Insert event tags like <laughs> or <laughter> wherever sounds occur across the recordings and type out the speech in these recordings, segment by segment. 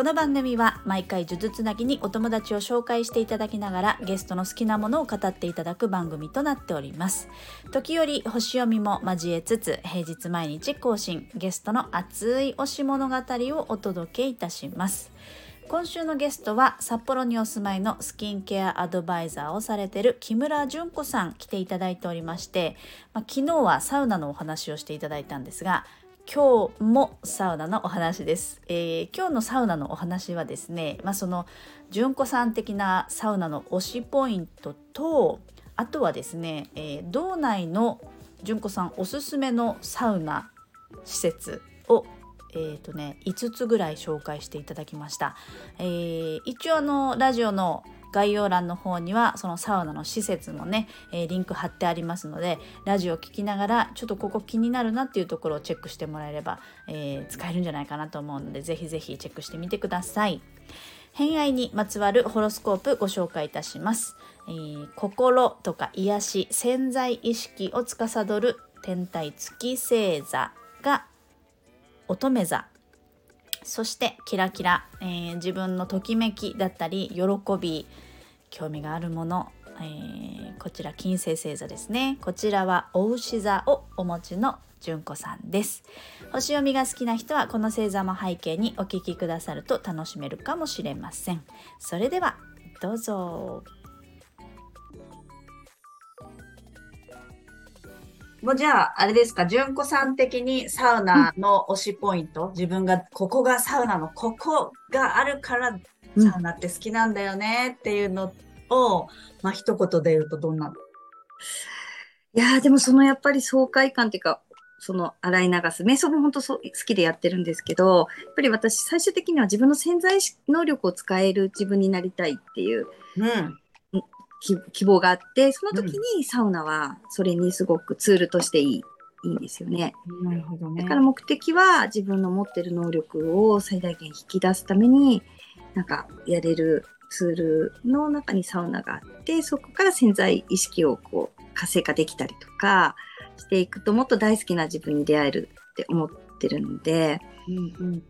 この番組は毎回呪術つなぎにお友達を紹介していただきながらゲストの好きなものを語っていただく番組となっております。時折星読みも交えつつ平日毎日更新ゲストの熱い推し物語をお届けいたします。今週のゲストは札幌にお住まいのスキンケアアドバイザーをされてる木村純子さん来ていただいておりまして、まあ、昨日はサウナのお話をしていただいたんですが今日もサウナのお話です、えー、今日のサウナのお話はですね、まあ、その純子さん的なサウナの推しポイントとあとはですね、えー、道内の純子さんおすすめのサウナ施設をえーとね、5つぐらい紹介していただきました、えー、一応あのラジオの概要欄の方にはそのサウナの施設もね、えー、リンク貼ってありますのでラジオを聴きながらちょっとここ気になるなっていうところをチェックしてもらえれば、えー、使えるんじゃないかなと思うのでぜひぜひチェックしてみてください。偏愛にまつわるホロスコープご紹介いたします。えー、心とか癒し潜在意識を司る天体月星座が乙女座そしてキラキラ、えー、自分のときめきだったり喜び興味があるもの、えー、こちら金星星座ですね。こちらはお牛座をお持ちの純子さんです。星読みが好きな人はこの星座も背景にお聞きくださると楽しめるかもしれません。それではどうぞ。もうじゃあ、あれですか、純子さん的にサウナの推しポイント、うん、自分がここがサウナのここがあるからサウナって好きなんだよねっていうのを、うん、まあ一言で言うとどんなの？いやでもそのやっぱり爽快感っていうか、その洗い流す。瞑想も本当そう好きでやってるんですけど、やっぱり私最終的には自分の潜在能力を使える自分になりたいっていう、うん、希望があって、その時にサウナはそれにすごくツールとしていい。いいんですよね。なるほどね。だから目的は自分の持ってる能力を最大限引き出すために、なんかやれるツールの中にサウナがあって、そこから潜在意識をこう活性化できたりとかしていくと、もっと大好きな自分に出会えるって思ってるので、うん、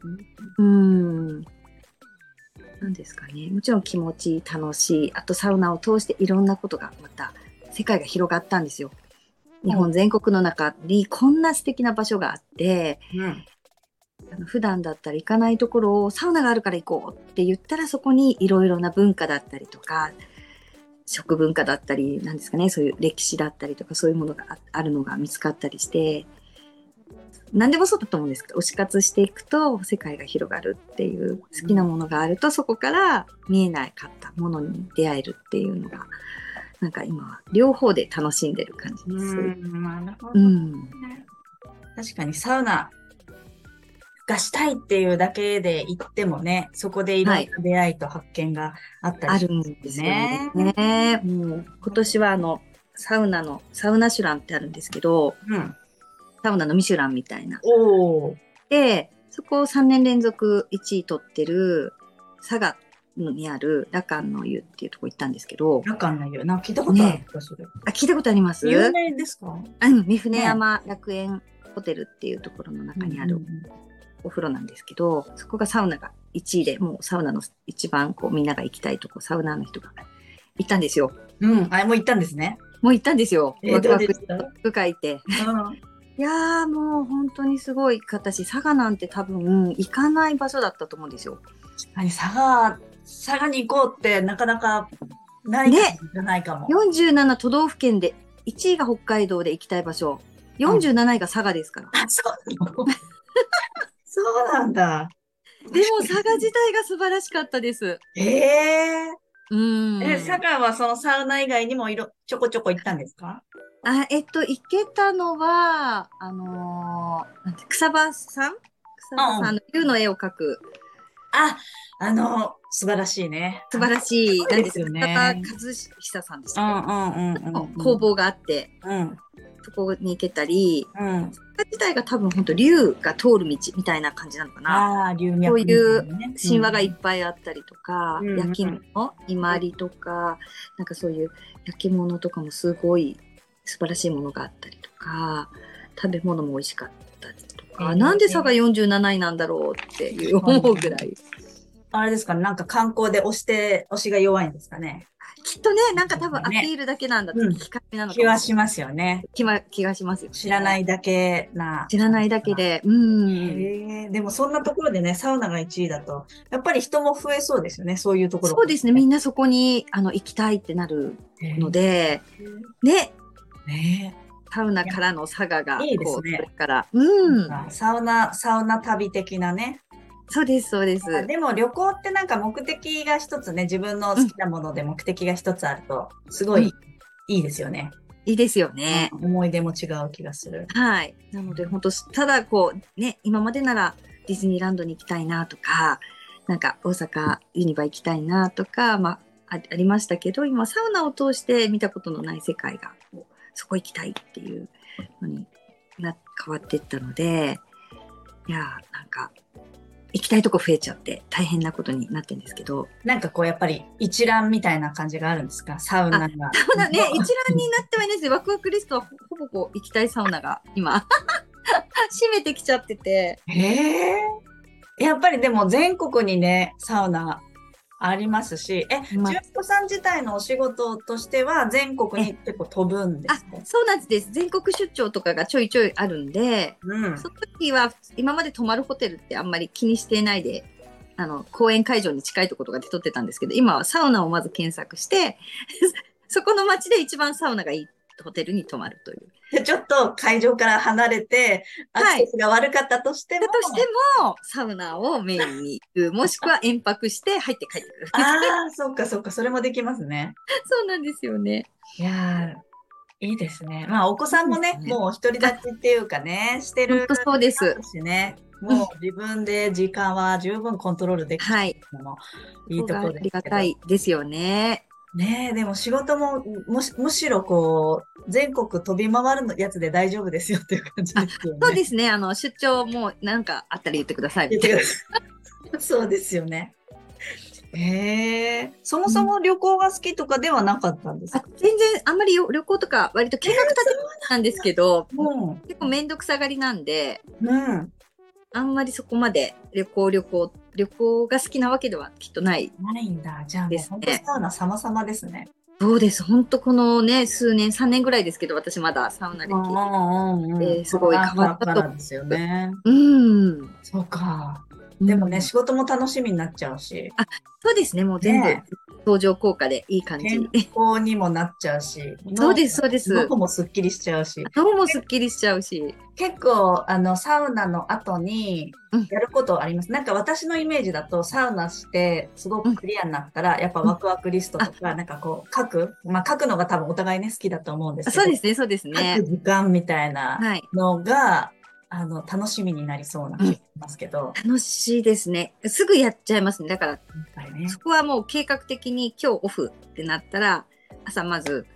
うん、うん何ですかね。もちろん気持ち楽しい。あとサウナを通していろんなことがまた世界が広がったんですよ。日本全国の中にこんな素敵な場所があって、うん、あの普段だったら行かないところをサウナがあるから行こうって言ったらそこにいろいろな文化だったりとか食文化だったりなんですかねそういう歴史だったりとかそういうものがあるのが見つかったりして何でもそうだと思うんですけど推し活していくと世界が広がるっていう好きなものがあるとそこから見えなかったものに出会えるっていうのがなんか今は両方で楽しんでる感じです。なるほど、うん、確かにサウナがしたいっていうだけで行ってもね、そこでいろんな出会いと発見があったりするんですね。ね。もう今年はあのサウナのサウナシュランってあるんですけど、うん、サウナのミシュランみたいな。おで、そこを3年連続1位取ってる佐賀にあるラカンの湯っていうとこ行ったんですけど。ラカンの湯なんか聞いたことあるか、ね。あ、聞いたことあります？有名ですか？うん、三船山楽園ホテルっていうところの中にあるお風呂なんですけど、そこがサウナが1位で、もうサウナの一番こうみんなが行きたいとこ、サウナーの人が行ったんですよ。うん、あ、もう行ったんですね。もう行ったんですよ。えー、どうでした？書いて。うんいやーもう本当にすごい形佐賀なんて多分行かない場所だったと思うんですよ。佐賀佐賀に行こうってなかなかないじゃないかも。ね、47都道府県で1位が北海道で行きたい場所47位が佐賀ですから。あそうなのそうなんだ。<laughs> でも佐賀自体が素晴らしかったです。ええー、うん。え、佐賀はそのサウナ以外にもいろちょこちょこ行ったんですか？あ、えっと、行けたのは、あのー、草場さん？草場さんの竜の絵を描く。あ、あの、素晴らしいね。素晴らしい。なんですよね。和久さんです、ね。うんうんうん、うん、工房があって。うん。そこに行けたり、うん。自体が多分本当竜が通る道みたいな感じなのかな。あ脈、そういうね神話がいっぱいあったりとか、うん焼き物、伊万里とか、なんかそういう焼き物とかもすごい素晴らしいものがあったりとか、食べ物も美味しかったりとか、えーなんで佐賀47位なんだろうっていう思うぐらい。あれですかね、なんか観光で押して、押しが弱いんですかね。きっとね、なんか多分アピールだけなんだってうん聞かれなのか気はしますよね。気は気がしますよ、。知らないいだけな。知らないだけ。で。うん。でもそんなところでね、サウナが1位だと、やっぱり人も増えそうですよね、そういうところ。そうですね、みんなそこにあの行きたいってなるので、ね、ねサウナからの佐賀が、いいですねこう、それから。うん。サウナ、サウナ旅的なね。そうです、そうです。でも旅行ってなんか目的が一つね、自分の好きなもので目的が一つあると、すごうんいいいですよね。いいですよね。思い出も違う気がする。はい。なので、本当ただこう、ね、今までならディズニーランドに行きたいなとか、なんか大阪ユニバ行きたいなとか、まあ、あありましたけど、今サウナを通して見たことのない世界が、そこ行きたいっていうのにな、変わっていったので、いやー、なんか、行きたいとこ増えちゃって大変なことになってるんですけど、なんかこうやっぱり一覧みたいな感じがあるんですか？サウナが。ただね、一覧になってはいないですワクワクリストはほほぼこう行きたいサウナが今、<laughs> 締めてきちゃってて、へえ。やっぱりでも全国にね、サウナありますし、え、まあ純子さん自体のお仕事としては全国に結構飛ぶんですか？そうなんです。全国出張とかがちょいちょいあるんで、うん。その時は今まで泊まるホテルってあんまり気にしていないで、あの、公園会場に近いところとかで撮ってたんですけど、今はサウナをまず検索して、そこの街で一番サウナがいいホテルに泊まるという。で <laughs> ちょっと会場から離れて、アクはいセスが悪かったとしても、だとしても、サウナをメインに行く、もしくは延泊して入って帰ってくる。ああ、そっかそっか、それもできますね。<laughs> そうなんですよね。いやー、いいですね。まあ、お子さんもね、ねもう独り立ちっていうかね、してる本当そうです。しね、もう自分で時間は十分コントロールできるはい。のもいいところここがありが。たいですよね。ねえ、でも仕事もむしむしろこう、全国飛び回るのやつで大丈夫ですよっていう感じですよね。そうですね。あの、出張もなんかあったら言ってください。そうですよね。ええそもそも旅行が好きとかではなかったんですあか、全然あんまりよ旅行とか割と計画立てなんですけど、も結構めんどくさがりなんで、う、うん。あんまりそこまで旅行旅行、旅行が好きなわけではきっとない。ないんだ。じゃあね本当サウナ様々ですね。そうです。本当このね、数年、3年ぐらいですけど、私まだサウナ歴。んうんえーすごい変わったとですよね。うん。そうか。でもね、うん仕事も楽しみになっちゃうし、そうですね。もう全部ね相乗効果でいい感じ。健康にもなっちゃうし、<laughs> そうです、そうです。脳もすっきりしちゃうし、脳もすっきりしちゃうし。結構あのサウナの後にうんやることあります。なんか私のイメージだとサウナしてすごくクリアになったら、やっぱワクワクリストとか、なんかこう書く、まあ書くのが多分お互いね好きだと思うんですけど、あそうですね、そうです書ねく。時間みたいなはい。あの楽しみになりそうな気がしますけど、楽しいですね。すぐやっちゃいますね。だから、ね。そこはもう計画的に今日オフってなったら、朝まず、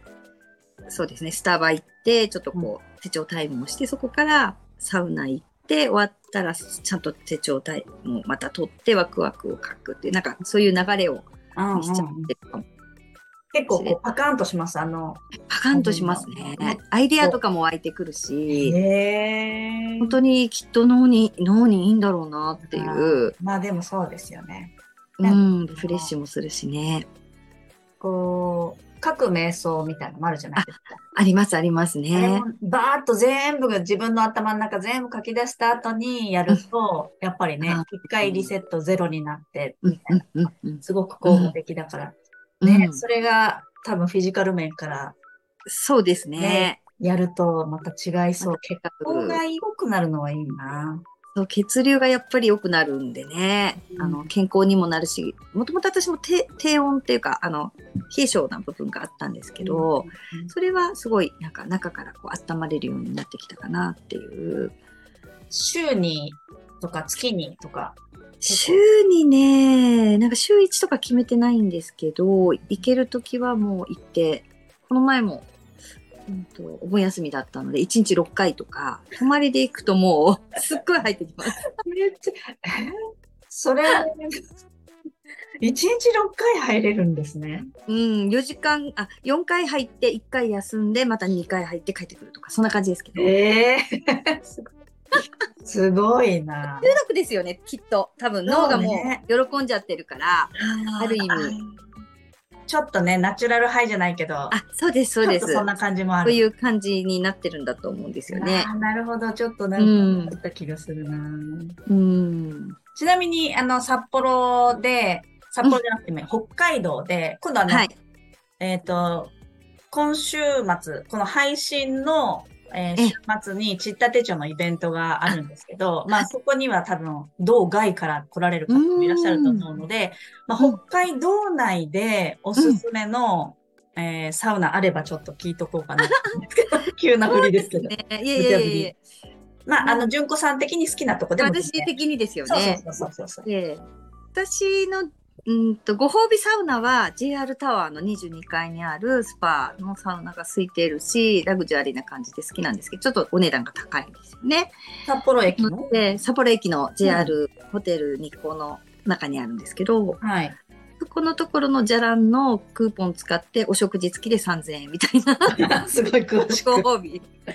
そうですね、スタバ行って、ちょっとこう、手帳タイムをして、そこからサウナ行って、終わったら、ちゃんと手帳タイムをまた取って、ワクワクを書くっていう、なんかそういう流れをうんうんしちゃってるかも。結構こうパカーンとします。あの、パカンとしますねうん。アイデアとかも湧いてくるし、へ本当にきっと脳に、脳にいいんだろうなっていう、まあでもそうですよね。うん、リフレッシュもするしね。こう、各瞑想みたいなのもあるじゃないですか。あります、ありますね。もバーッと全部が自分の頭の中全部書き出した後にやると、やっぱりねあ、一回リセットゼロになって、うん、うん、うんうん。すごく効果的だから。ね、それが多分フィジカル面からそうですねね。やるとまた違いそう。血行うんが良くなるのはいいな。そう血流がやっぱり良くなるんでね、うんあの健康にもなるしもともと私も低低温っていうかあの冷え性な部分があったんですけど、うんそれはすごいなんか中からこう温まれるようになってきたかなっていう週にとか月にとか。週にねなんか週1とか決めてないんですけど行ける時はもう行ってこの前もうんと、お盆休みだったので、1日6回とか、泊まりで行くともう、すっごい入ってきます。めっちゃ、え？ーそれ、一日六回入れるんですね。うん、4時間、あ、4回入って1回休んで、また2回入って帰ってくるとか、そんな感じですけど。中ええすごい。<laughs> すごいな。毒ですよね、きっと。多分脳がもそうねう喜んじゃってるから。ある意味ちょっとね、ナチュラルハイじゃないけど、あ、そうです、そうです。そんな感じもあうる。いう感じになってるんだと思うんですよねなるほど、ちょっとなうんんか、った気がするな。うん。ちなみに、あの、札幌で、札幌じゃなくてね、北海道で、今度はね、はい。えっ、と、今週末、この配信の、えーえ週末にちった手帳のイベントがあるんですけど、まあそこには多分、道外から来られる方もいらっしゃると思うので、まあ、うん。北海道内でおすすめの、えーサウナあればちょっと聞いとこうかな。<laughs> 急な振りですけど。ね、いやいやいやまあ、あの、純子さん的に好きなとこでも全私然的にですよそうね。そうそうそうそう。で私のうんとご褒美サウナは JR タワーの22階にあるスパのサウナが空いてるしラグジュアリーな感じで好きなんですけどちょっとお値段が高いんですよね。札幌駅の？で札幌駅の JR ホテル日光の中にあるんですけど、はい。そこのところのじゃらんのクーポン使ってお食事付きで3000円みたいな <laughs> すごい詳しく。ご褒美。そ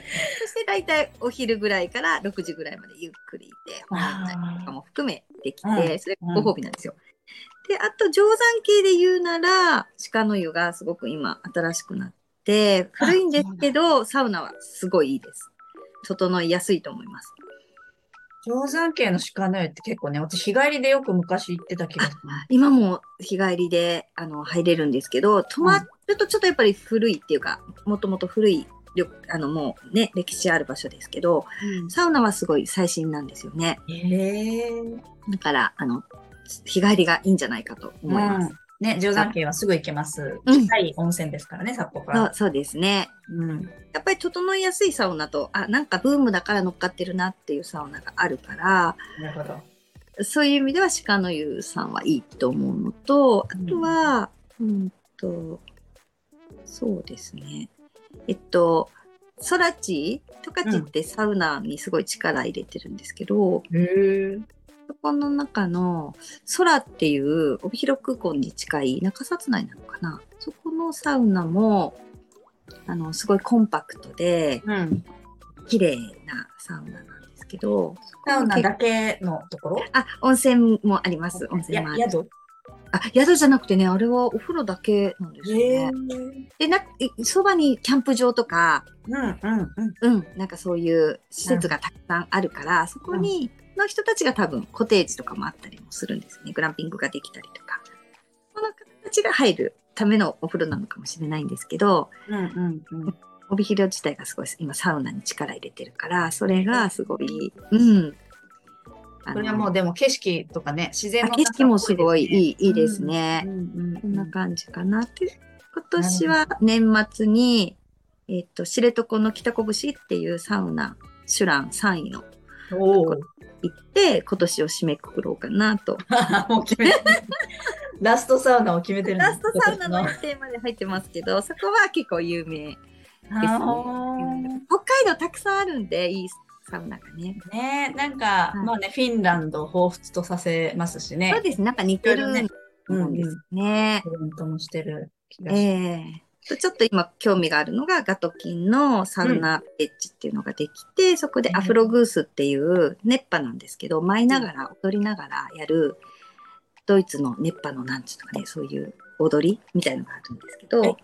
して大体お昼ぐらいから6時ぐらいまでゆっくりいて、本読んだりとかも含めできて、うんそれがご褒美なんですよ。で、あと定山系で言うなら、鹿の湯がすごく今新しくなって、古いんですけど、サウナはすごいいいです。整いやすいと思います。定山系の鹿の湯って結構ね、私日帰りでよく昔行ってた気がする。今も日帰りであの入れるんですけど、泊まるとちょっとやっぱり古いっていうか、もともと古い旅あのもうね、歴史ある場所ですけど、サウナはすごい最新なんですよね。へえ。だから、あの、日帰りがいいんじゃないかと思います。ね、定山系はすぐ行けます。うん近い温泉ですからね、札幌から。そうですね。うん。やっぱり整いやすいサウナと、あ、なんかブームだから乗っかってるなっていうサウナがあるから、なるほど。そういう意味では鹿の湯さんはいいと思うのと、あとは、うんと、そうですね。えっと、ソラチ？トカチってサウナにすごい力入れてるんですけど、へえ。そこの中の空っていう帯広空港に近い中札内なのかな。そこのサウナもあのすごいコンパクトでうん。綺麗なサウナなんですけどサウナだけのところ？構あ温泉もあります。温泉やもある。宿？あ宿じゃなくてねあれはお風呂だけなんですよへねでなえそばにキャンプ場とかうんうんうん。うんなんかそういう施設がたくさんあるからそこにの人たちが多分コテージとかもあったりもするんですね。グランピングができたりとか。この方たちが入るためのお風呂なのかもしれないんですけどうんうんうん。帯広自体がすごい今サウナに力入れてるからそれがすごいうん。これはもうでも景色とかね、自然のあ景色もすごいい。いいいいですね、うんうんうんこんな感じかな。って今年は年末に、えっと知床の北拳っていうサウナシュラン3位の。行って今年を締めくくろうかなと。<laughs> もう決め。ラストサウナを決めてるラストサウナの予定まで入ってますけどそこは結構有名ですね。北海道たくさんあるんでいいサウナがね。ねなんか、はい。まあね、フィンランドを彷彿とさせますしね。そうですなんか似てるんですね。フロントもしてる気がします。ええちょっと今興味があるのがガトキンのサウナエッジっていうのができて、そこでアフログースっていう熱波なんですけど舞いながら踊りながらやるドイツの熱波のなんちゅうのかねそういう踊りみたいのがあるんですけどえ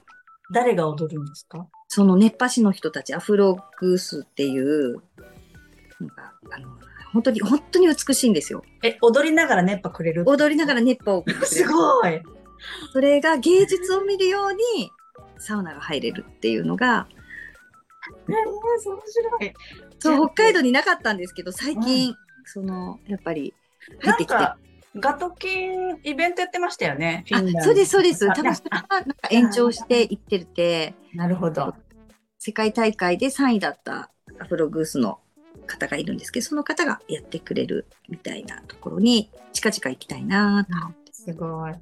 誰が踊るんですか？その熱波師の人たちアフログースっていうなんかあの本当に本当に美しいんですよ。え、踊りながら熱波くれる踊りながら熱波をする。ごい。それが芸術を見るようにサウナが入れるっていうのがえー、面白い。そう北海道になかったんですけど最近、そのやっぱり入ってきてなんか、ガトキンイベントやってましたよね、あそうですそうですあ多分それがなんか延長していってるて <laughs> なるほど。世界大会で3位だったアフログースの方がいるんですけどその方がやってくれるみたいなところに近々行きたいなと思ってすごい。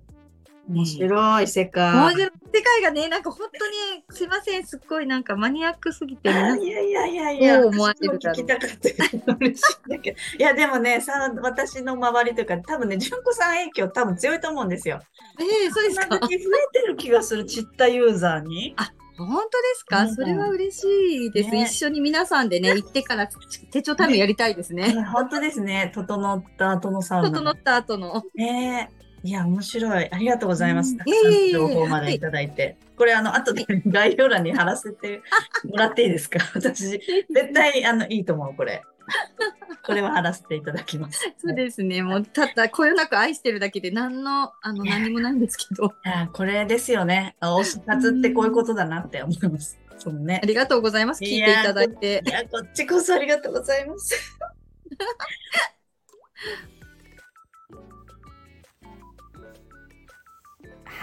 面白い世界。面白い。世界がね、なんか本当に、すい。ません、すっごい。なんかマニアックすぎて、い。やい。やい。やい。や、思われる聞きたかった。嬉しい。んだけど。い。や、でもね、さ、私の周りとい。うか、多分ね、純子さん影響多分強い。と思うんですよ。ええそうですか増えてる気がする、ちったユーザーに。本当ですか、うんそれは嬉しい。です、ね一緒に皆さんでね、行ってから手帳タイムやりたい。ですね。本当ですね。整った後のサウナ。整った後の。ねえ。いや、面白い。ありがとうございます。うんたくさん情報までいただいて。これ、あの、後で概要欄に貼らせてもらっていいですか？私、絶対、あの、いいと思う、これ。これは貼らせていただきます。そうですね。もうたったこよなく愛してるだけで何のあの何もないんですけど。これですよね。推し活ってこういうことだなって思います。そうねあ。りがとうございます。聞いていただいてい。や、こっちこそありがとうございます。<laughs>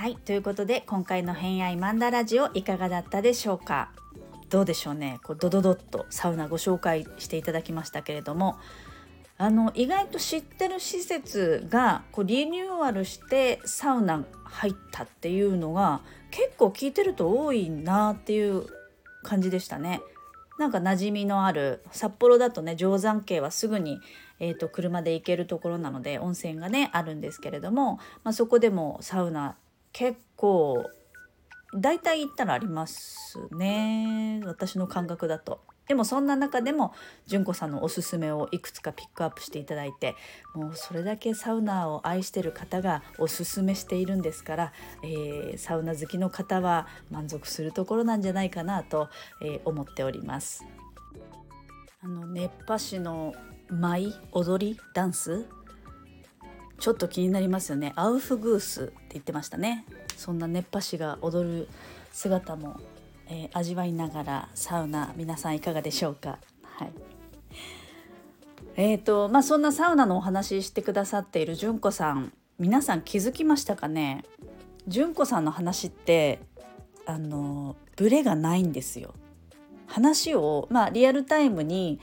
はいということで今回の「偏愛マンダラジオ」いかがだったでしょうか？どうでしょうね？こうドドドッとサウナご紹介していただきましたけれども。あの意外と知ってる施設がこうリニューアルしてサウナ入ったっていうのが結構聞いてると多いなっていう感じでしたね。なんか馴染みのある札幌だとね定山渓はすぐに、えー、と車で行けるところなので温泉がねあるんですけれども、まあ、そこでもサウナ結構大体行ったらありますね私の感覚だと。でもそんな中でも純子さんのおすすめをいくつかピックアップしていただいてもうそれだけサウナを愛してる方がおすすめしているんですから、えーサウナ好きの方は満足するところなんじゃないかなと、えー思っております。あの熱波師の舞踊りダンスちょっと気になりますよね。アウフグースって言ってましたね。そんな熱波師が踊る姿も、えー味わいながらサウナ皆さんいかがでしょうか？はい。えーとまあそんなサウナのお話ししてくださっている純子さん皆さん気づきましたかね？純子さんの話ってあのブレがないんですよ。話をまあリアルタイムに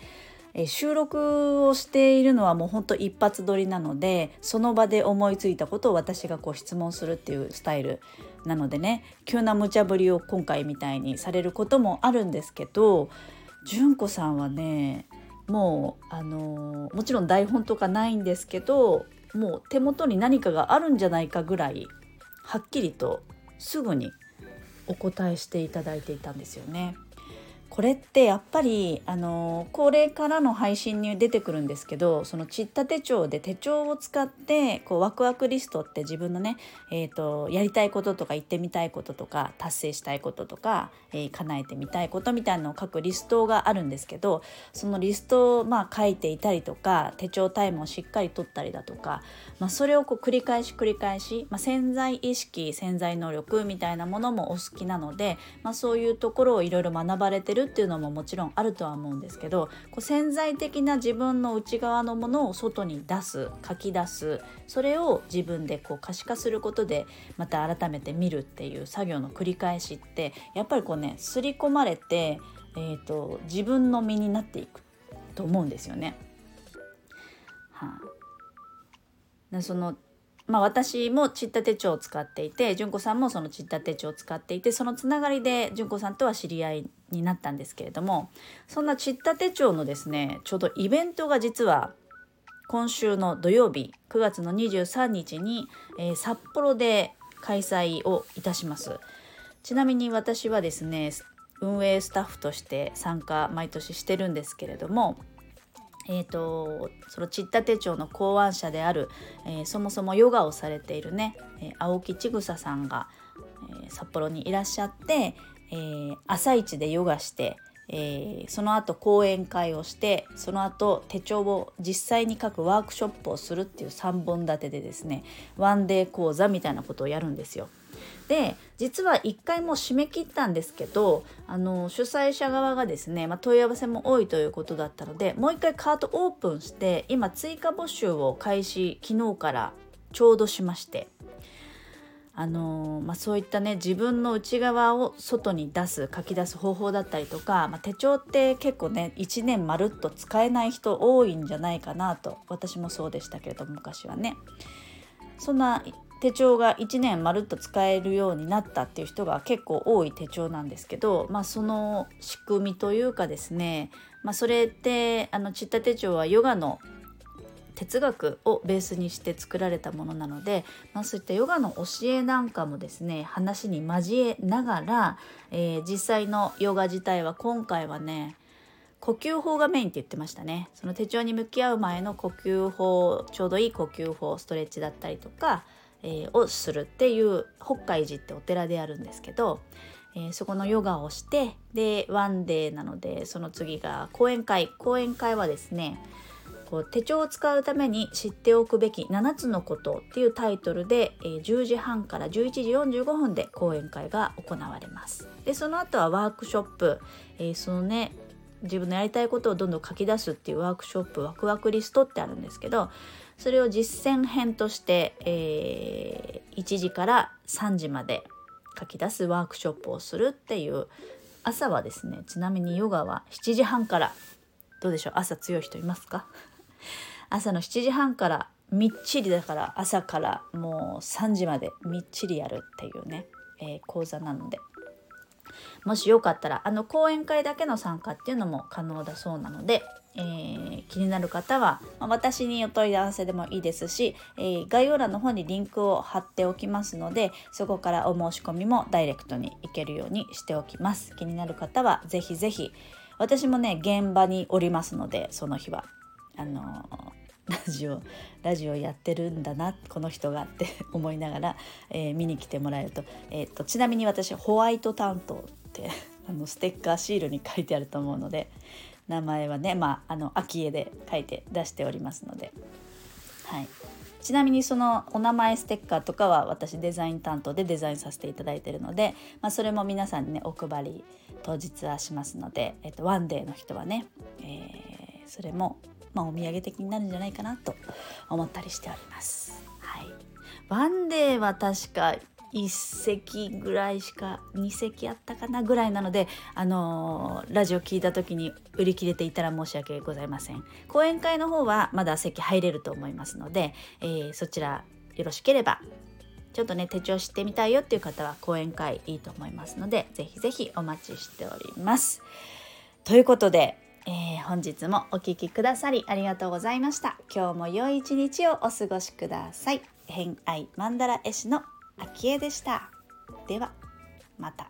え収録をしているのはもうほんと一発撮りなのでその場で思いついたことを私がこう質問するっていうスタイルなのでね急な無茶ぶりを今回みたいにされることもあるんですけど純子さんはねもうあのもちろん台本とかないんですけどもう手元に何かがあるんじゃないかぐらいはっきりとすぐにお答えしていただいていたんですよね。これってやっぱりあのこれからの配信に出てくるんですけどそのちった手帳で手帳を使ってこうワクワクリストって自分のね、えー、とやりたいこととか言ってみたいこととか達成したいこととか、えー叶えてみたいことみたいなのを書くリストがあるんですけどそのリストをまあ書いていたりとか手帳タイムをしっかり取ったりだとか、まあ、それをこう繰り返し繰り返し、まあ、潜在意識潜在能力みたいなものもお好きなので、まあ、そういうところをいろいろ学ばれてるるっていうのももちろんあるとは思うんですけどこう潜在的な自分の内側のものを外に出す書き出すそれを自分でこう可視化することでまた改めて見るっていう作業の繰り返しってやっぱりこうね刷り込まれて、えー、と自分の身になっていくと思うんですよね。はあそのまあ、私もちった手帳を使っていて純子さんもそのちった手帳を使っていてそのつながりで純子さんとは知り合いになったんですけれどもそんなちった手帳のですねちょうどイベントが実は今週の土曜日9月の23日に、えー札幌で開催をいたします。ちなみに私はですね運営スタッフとして参加毎年してるんですけれどもえー、とそのちった手帳の考案者である、えーそもそもヨガをされているね、え青木千草さんが、えー札幌にいらっしゃって、えー朝一でヨガして、えーその後講演会をしてその後手帳を実際に書くワークショップをするっていう3本立てでですねワンデー講座みたいなことをやるんですよ。で実は1回もう締め切ったんですけどあの主催者側がですね、まあ、問い合わせも多いということだったのでもう1回カートオープンして今追加募集を開始昨日からちょうどしまして。あのまあ、そういったね自分の内側を外に出す書き出す方法だったりとか、まあ、手帳って結構ね1年まるっと使えない人多いんじゃないかなと私もそうでしたけれど昔はね。そんな手帳が1年まるっと使えるようになったっていう人が結構多い手帳なんですけど、まあ、その仕組みというかですね、まあ、それってあのチッタ手帳はヨガの哲学をベースにして作られたものなので、まあ、そういったヨガの教えなんかもですね話に交えながら、えー、実際のヨガ自体は今回はね呼吸法がメインって言ってましたね。その手帳に向き合う前の呼吸法ちょうどいい呼吸法ストレッチだったりとか、えー、をするっていう北海寺ってお寺であるんですけど、えー、そこのヨガをしてでワンデーなのでその次が講演会講演会はですねこう手帳を使うために知っておくべき7つのことっていうタイトルで、えー、10時半から11時45分で講演会が行われます。でその後はワークショップ、えー、そのね自分のやりたいことをどんどん書き出すっていうワークショップワクワクリストってあるんですけどそれを実践編として、えー、1時から3時まで書き出すワークショップをするっていう朝はですねちなみにヨガは7時半からどうでしょう朝強い人いますか？<laughs> 朝の7時半からみっちりだから朝からもう3時までみっちりやるっていうね、えー、講座なので。もしよかったらあの講演会だけの参加っていうのも可能だそうなので、えー、気になる方は、まあ、私にお問い合わせでもいいですし、えー、概要欄の方にリンクを貼っておきますのでそこからお申し込みもダイレクトに行けるようにしておきます。気になる方は是非是非私もね現場におりますのでその日はあのラジオラジオやってるんだなこの人がって <laughs> 思いながら、えー、見に来てもらえると,、えーと、ちなみに私ホワイト担当ってあのステッカーシールに書いてあると思うので名前はねまああの秋絵で書いて出しておりますので、はい、ちなみにそのお名前ステッカーとかは私デザイン担当でデザインさせていただいているので、まあ、それも皆さんにねお配り当日はしますので、えっと、ワンデーの人はね、えー、それもまあ、お土産的になるんじゃないかなと思ったりしております。はい、ワンデーは確か1席ぐらいしか2席あったかなぐらいなので、あのー、ラジオ聞いた時に売り切れていたら申し訳ございません講演会の方はまだ席入れると思いますので、えー、そちらよろしければちょっとね手帳知ってみたいよっていう方は講演会いいと思いますのでぜひぜひお待ちしておりますということでえー、本日もお聴きくださりありがとうございました。今日も良い一日をお過ごしください。偏愛マンダ絵師のあきえでした。ではまた。